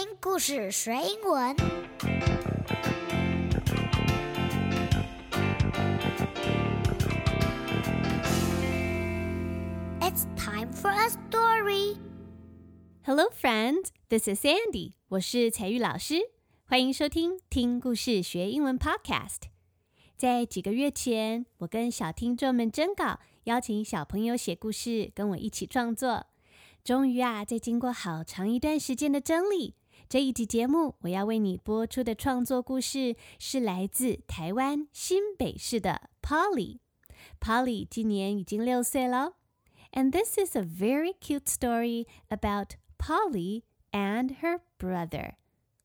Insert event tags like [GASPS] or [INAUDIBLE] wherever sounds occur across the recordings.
听故事学英文。It's time for a story. Hello, friend. This is Sandy. 我是彩玉老师，欢迎收听听故事学英文 Podcast。在几个月前，我跟小听众们征稿，邀请小朋友写故事，跟我一起创作。终于啊，在经过好长一段时间的整理，这一集节目我要为你播出的创作故事是来自台湾新北市的 Polly。Polly 今年已经六岁了，and this is a very cute story about Polly and her brother。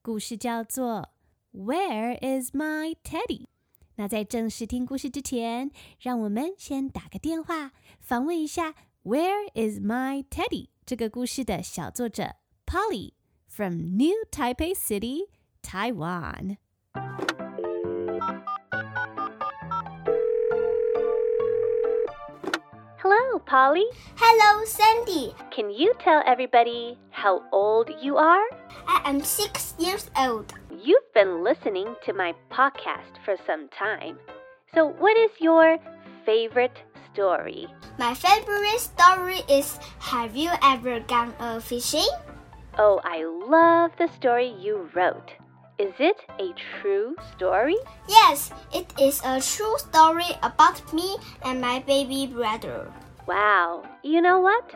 故事叫做 Where is my teddy？那在正式听故事之前，让我们先打个电话访问一下 Where is my teddy？这个故事的小作者 Polly from New Taipei City, Taiwan. Hello, Polly. Hello, Sandy. Can you tell everybody how old you are? I am six years old. You've been listening to my podcast for some time. So, what is your favorite story? My favorite story is Have you ever gone a fishing? Oh, I love the story you wrote. Is it a true story? Yes, it is a true story about me and my baby brother. Wow, you know what?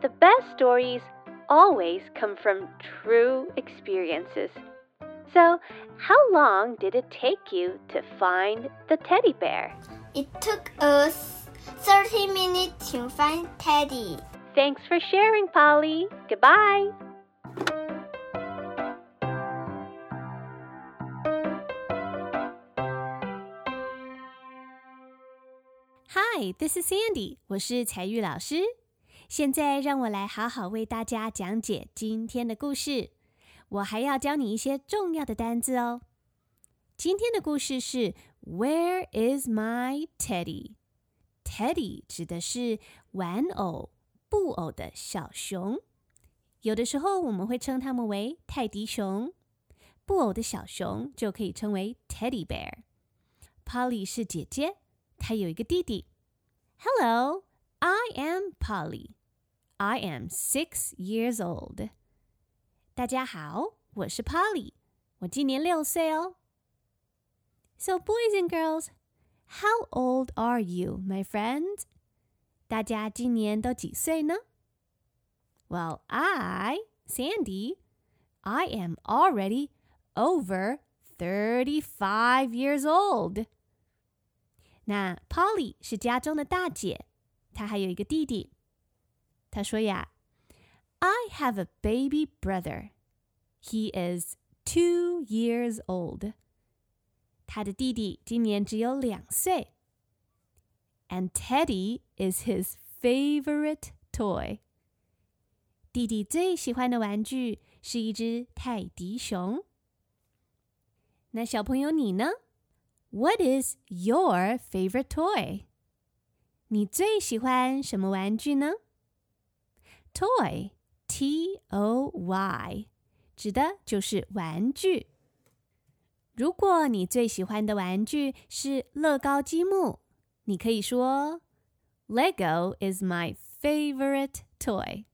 The best stories always come from true experiences. So, how long did it take you to find the teddy bear? It took us 30 minutes to find Teddy. Thanks for sharing, Polly. Goodbye. Hi, this is Sandy. 我是彩玉老师。现在让我来好好为大家讲解今天的故事。我还要教你一些重要的单字哦。今天的故事是 Where is my teddy？Teddy 指的是玩偶、布偶的小熊，有的时候我们会称它们为泰迪熊。布偶的小熊就可以称为 Teddy Bear。Polly 是姐姐，她有一个弟弟。Hello, I am Polly. I am six years old. 大家好，我是 Polly，我今年六岁哦。So boys and girls. How old are you, my friends? 大家今年都几岁呢 ？Well, I, Sandy, I am already over thirty-five years old. 那 Polly 是家中的大姐，她还有一个弟弟。她说呀：“I have a baby brother. He is two years old.” 他的弟弟今年只有两岁。And Teddy is his favorite toy。 弟弟最喜欢的玩具是一只泰迪熊。那小朋友你呢？What is your favorite toy？你最喜欢什么玩具呢？Toy，T O Y，指的就是玩具。如果你最喜欢的玩具是乐高积木，你可以说 Lego is my favorite toy。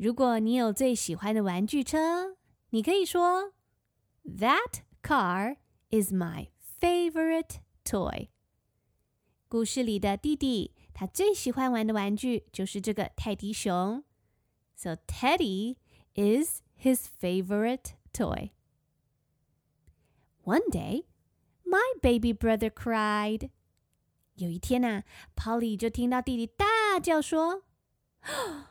如果你有最喜欢的玩具车，你可以说 That car is my favorite toy。故事里的弟弟，他最喜欢玩的玩具就是这个泰迪熊。So Teddy is his favorite toy. One day, my baby brother cried. 有一天呐、啊、，Polly 就听到弟弟大叫说 [GASPS]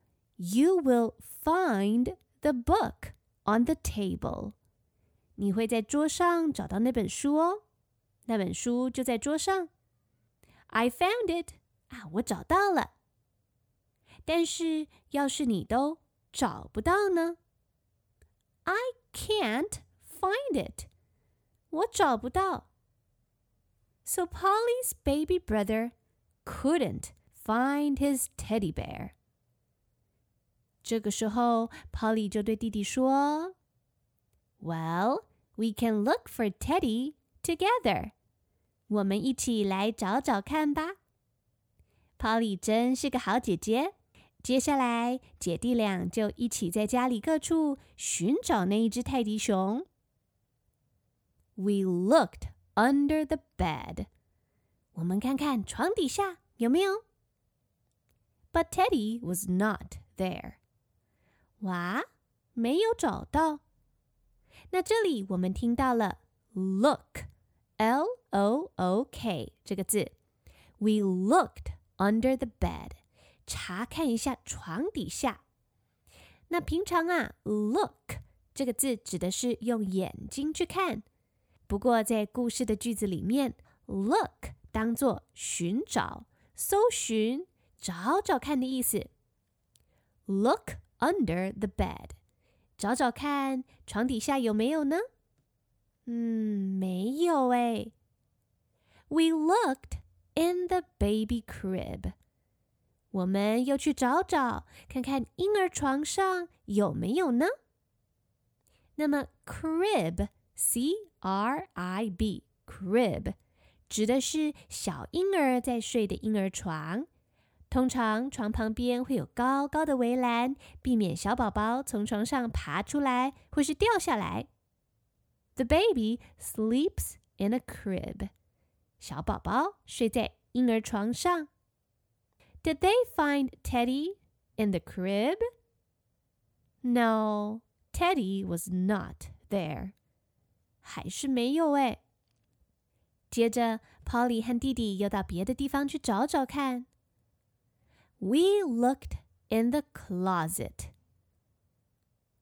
，You will find the book on the table。 你会在桌上找到那本书哦。那本书就在桌上。I found it 啊，我找到了。但是要是你都找不到呢？I can't find it，我找不到。So Polly's baby brother couldn't find his teddy bear。 这个时候，Polly 就对弟弟说：“Well, we can look for Teddy together。我们一起来找找看吧。”Polly 真是个好姐姐。接下来，姐弟俩就一起在家里各处寻找那一只泰迪熊。We looked under the bed。我们看看床底下有没有。But Teddy was not there。 哇，没有找到。那这里我们听到了 “look”，L O O K 这个字。We looked under the bed，查看一下床底下。那平常啊，“look” 这个字指的是用眼睛去看。不过在故事的句子里面，“look” 当做寻找、搜寻、找找看的意思。Look。under the bed，找找看床底下有没有呢？嗯，没有哎。We looked in the baby crib，我们又去找找看看婴儿床上有没有呢？那么 crib，c r i b，crib 指的是小婴儿在睡的婴儿床。 通常床旁边会有高高的围栏，避免小宝宝从床上爬出来或是掉下来。The baby sleeps in a crib。小宝宝睡在婴儿床上。Did they find Teddy in the crib? No, Teddy was not there. 还是没有哎。接着，Polly 和弟弟又到别的地方去找找看。 We looked in the closet.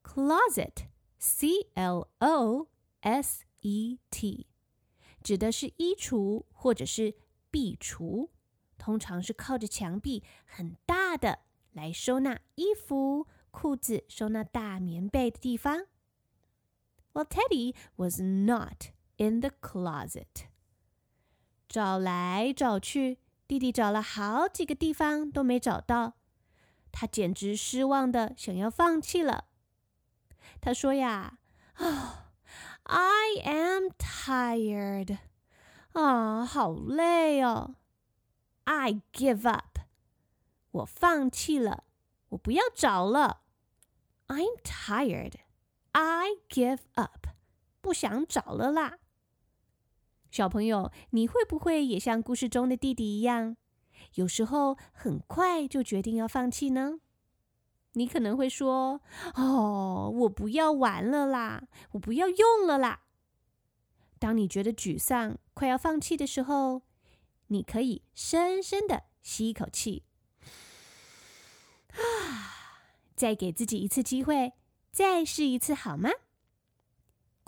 Closet, C L O S E T，指的是衣橱或者是壁橱，通常是靠着墙壁很大的来收纳衣服、裤子、收纳大棉被的地方。Well, Teddy was not in the closet. 找来找去。 弟弟找了好几个地方都没找到，他简直失望的想要放弃了。他说：“呀，啊，I am tired，啊，好累哦。I give up，我放弃了，我不要找了。I'm tired，I give up，不想找了啦。”小朋友，你会不会也像故事中的弟弟一样，有时候很快就决定要放弃呢？你可能会说：“哦，我不要玩了啦，我不要用了啦。”当你觉得沮丧、快要放弃的时候，你可以深深的吸一口气，啊，[SIGHS] 再给自己一次机会，再试一次，好吗？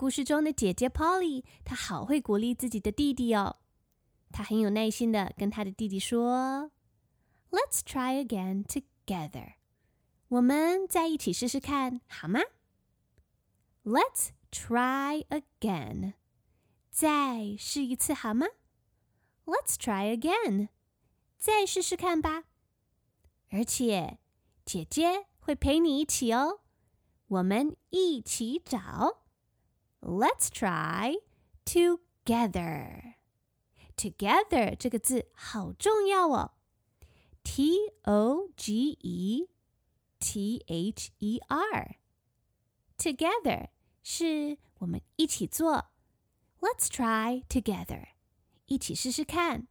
故事中的姐姐 Polly，她好会鼓励自己的弟弟哦。她很有耐心的跟她的弟弟说：“Let's try again together。我们再一起试试看，好吗？”Let's try again。再试一次好吗？Let's try again。再试试看吧。而且姐姐会陪你一起哦。我们一起找。Let's try together. Together 这个字好重要哦。T O G E T H E R. Together 是我们一起做。Let's try together. 一起试试看。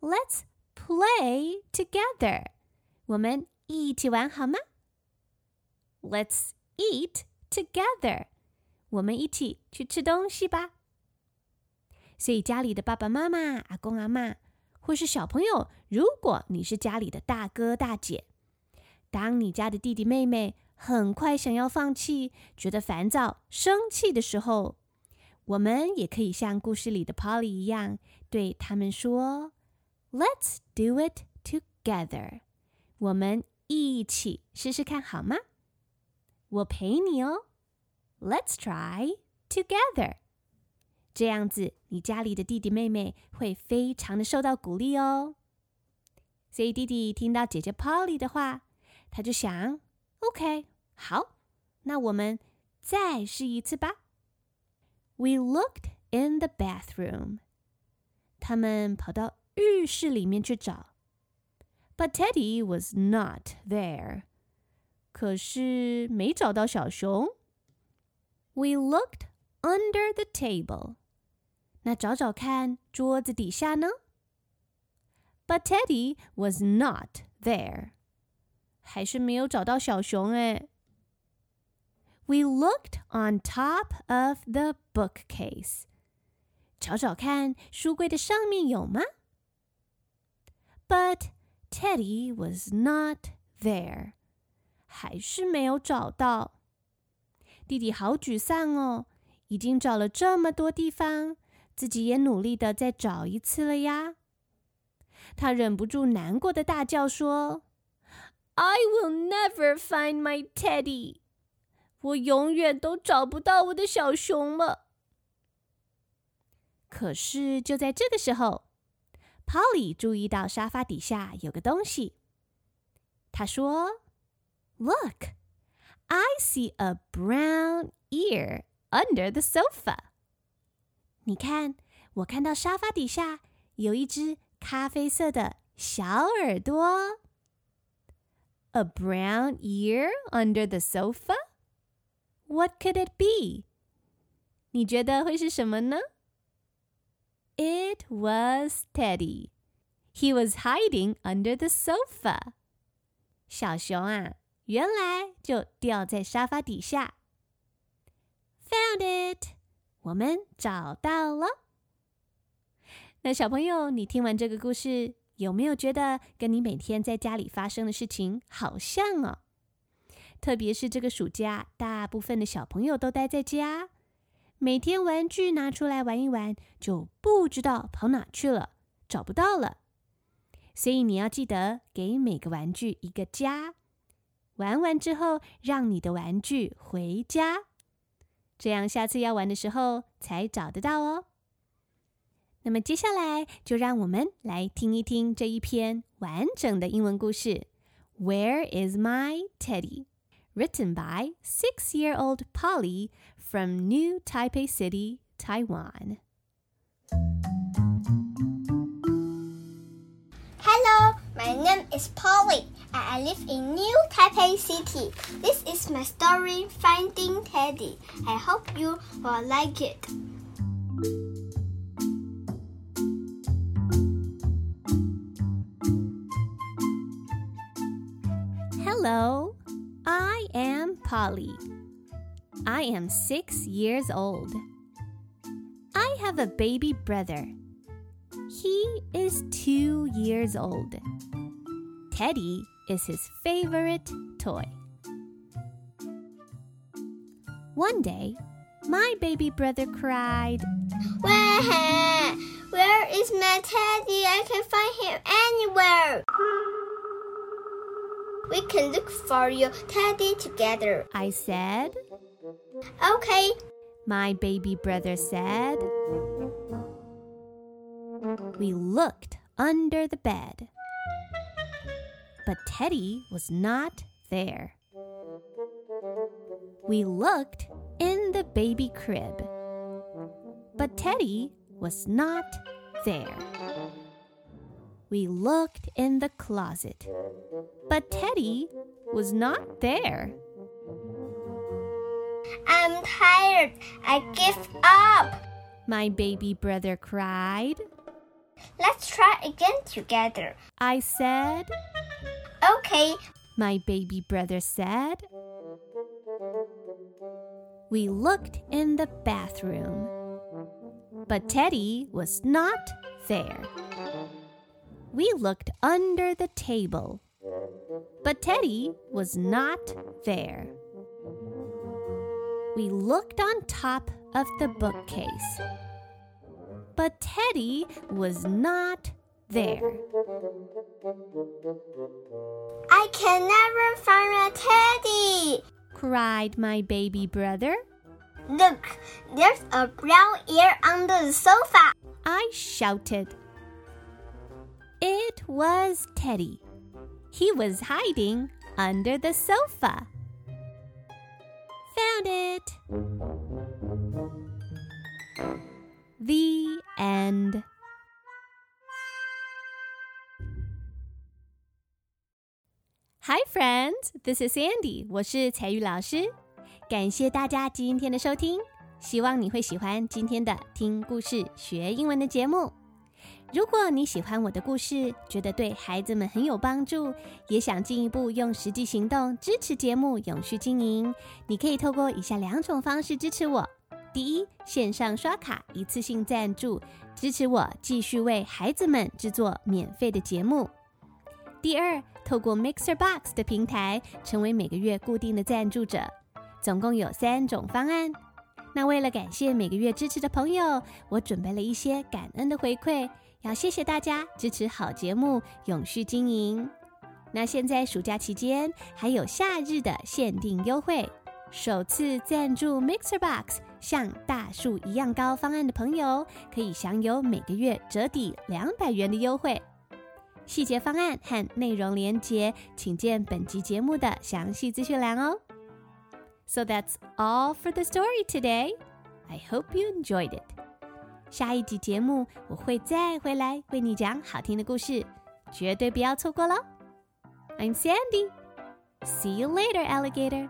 Let's play together. 我们一起玩好吗？Let's eat together. 我们一起去吃东西吧。所以家里的爸爸妈妈、阿公阿妈，或是小朋友，如果你是家里的大哥大姐，当你家的弟弟妹妹很快想要放弃，觉得烦躁、生气的时候，我们也可以像故事里的 Polly 一样，对他们说：“Let's do it together。”我们一起试试看好吗？我陪你哦。Let's try together。这样子，你家里的弟弟妹妹会非常的受到鼓励哦。所以弟弟听到姐姐 Polly 的话，他就想：“OK，好，那我们再试一次吧。” We looked in the bathroom. 他们跑到浴室里面去找，But Teddy was not there. 可是没找到小熊。 We looked under the table. 那找找看桌子底下呢？But Teddy was not there. 还是没有找到小熊哎。we looked on top of the bookcase. 找找看，书柜的上面有吗？But Teddy was not there. 还是没有找到。 弟弟好沮丧哦，已经找了这么多地方，自己也努力的再找一次了呀。他忍不住难过的大叫说：“I will never find my Teddy.” 我永远都找不到我的小熊了。可是就在这个时候，Polly 注意到沙发底下有个东西。他说：“Look, I see a brown ear under the sofa。”你看，我看到沙发底下有一只咖啡色的小耳朵。A brown ear under the sofa? What could it be? 你觉得会是什么呢？It was Teddy. He was hiding under the sofa. 小熊啊， 原来就掉在沙发底下。Found it. 我们找到了。那小朋友，你听完这个故事，有没有觉得跟你每天在家里发生的事情好像哦？特别是这个暑假，大部分的小朋友都待在家，每天玩具拿出来玩一玩，就不知道跑哪去了，找不到了。所以你要记得给每个玩具一个家，玩完之后让你的玩具回家，这样下次要玩的时候才找得到哦。那么接下来就让我们来听一听这一篇完整的英文故事。Where is my teddy? written by six year old Polly from New Taipei City, Taiwan. Hello, my name is Polly and I live in New Taipei City. This is my story, Finding Teddy. I hope you will like it. Hello, I am Polly. I am six years old. I have a baby brother. He is two years old. Teddy is his favorite toy. One day, my baby brother cried, Where? Where is my teddy? I can find him anywhere. We can look for your teddy together. I said. Okay. My baby brother said. We looked under the bed. But Teddy was not there. We looked in the baby crib. But Teddy was not there. We looked in the closet, but Teddy was not there. I'm tired. I give up. My baby brother cried. Let's try again together. I said. Okay. My baby brother said. We looked in the bathroom, but Teddy was not there. We looked under the table, but Teddy was not there. We looked on top of the bookcase, but Teddy was not there. I can never find a teddy. cried my baby brother. Look, there's a brown ear under the sofa. I shouted. It was Teddy. He was hiding under the sofa. Found it. The end. Friends. This is Sandy. 我是彩玉老师。感谢大家今天的收听，希望你会喜欢今天的听故事学英文的节目。如果你喜欢我的故事，觉得对孩子们很有帮助，也想进一步用实际行动支持节目永续经营，你可以透过以下两种方式支持我：第一，线上刷卡一次性赞助，支持我继续为孩子们制作免费的节目；第二，透过 Mixer Box 的平台，成为每个月固定的赞助者。总共有三种方案。那为了感谢每个月支持的朋友，我准备了一些感恩的回馈，要谢谢大家支持好节目，永续经营。那现在暑假期间还有夏日的限定优惠，首次赞助 Mixer Box 像大树一样高方案的朋友，可以享有每个月折抵两百元的优惠。细节方案和内容连结，请见本集节目的详细资讯栏哦。So that's all for the story today. I hope you enjoyed it. 下一集节目我会再回来为你讲好听的故事，绝对不要错过喽。I'm Sandy. See you later, alligator.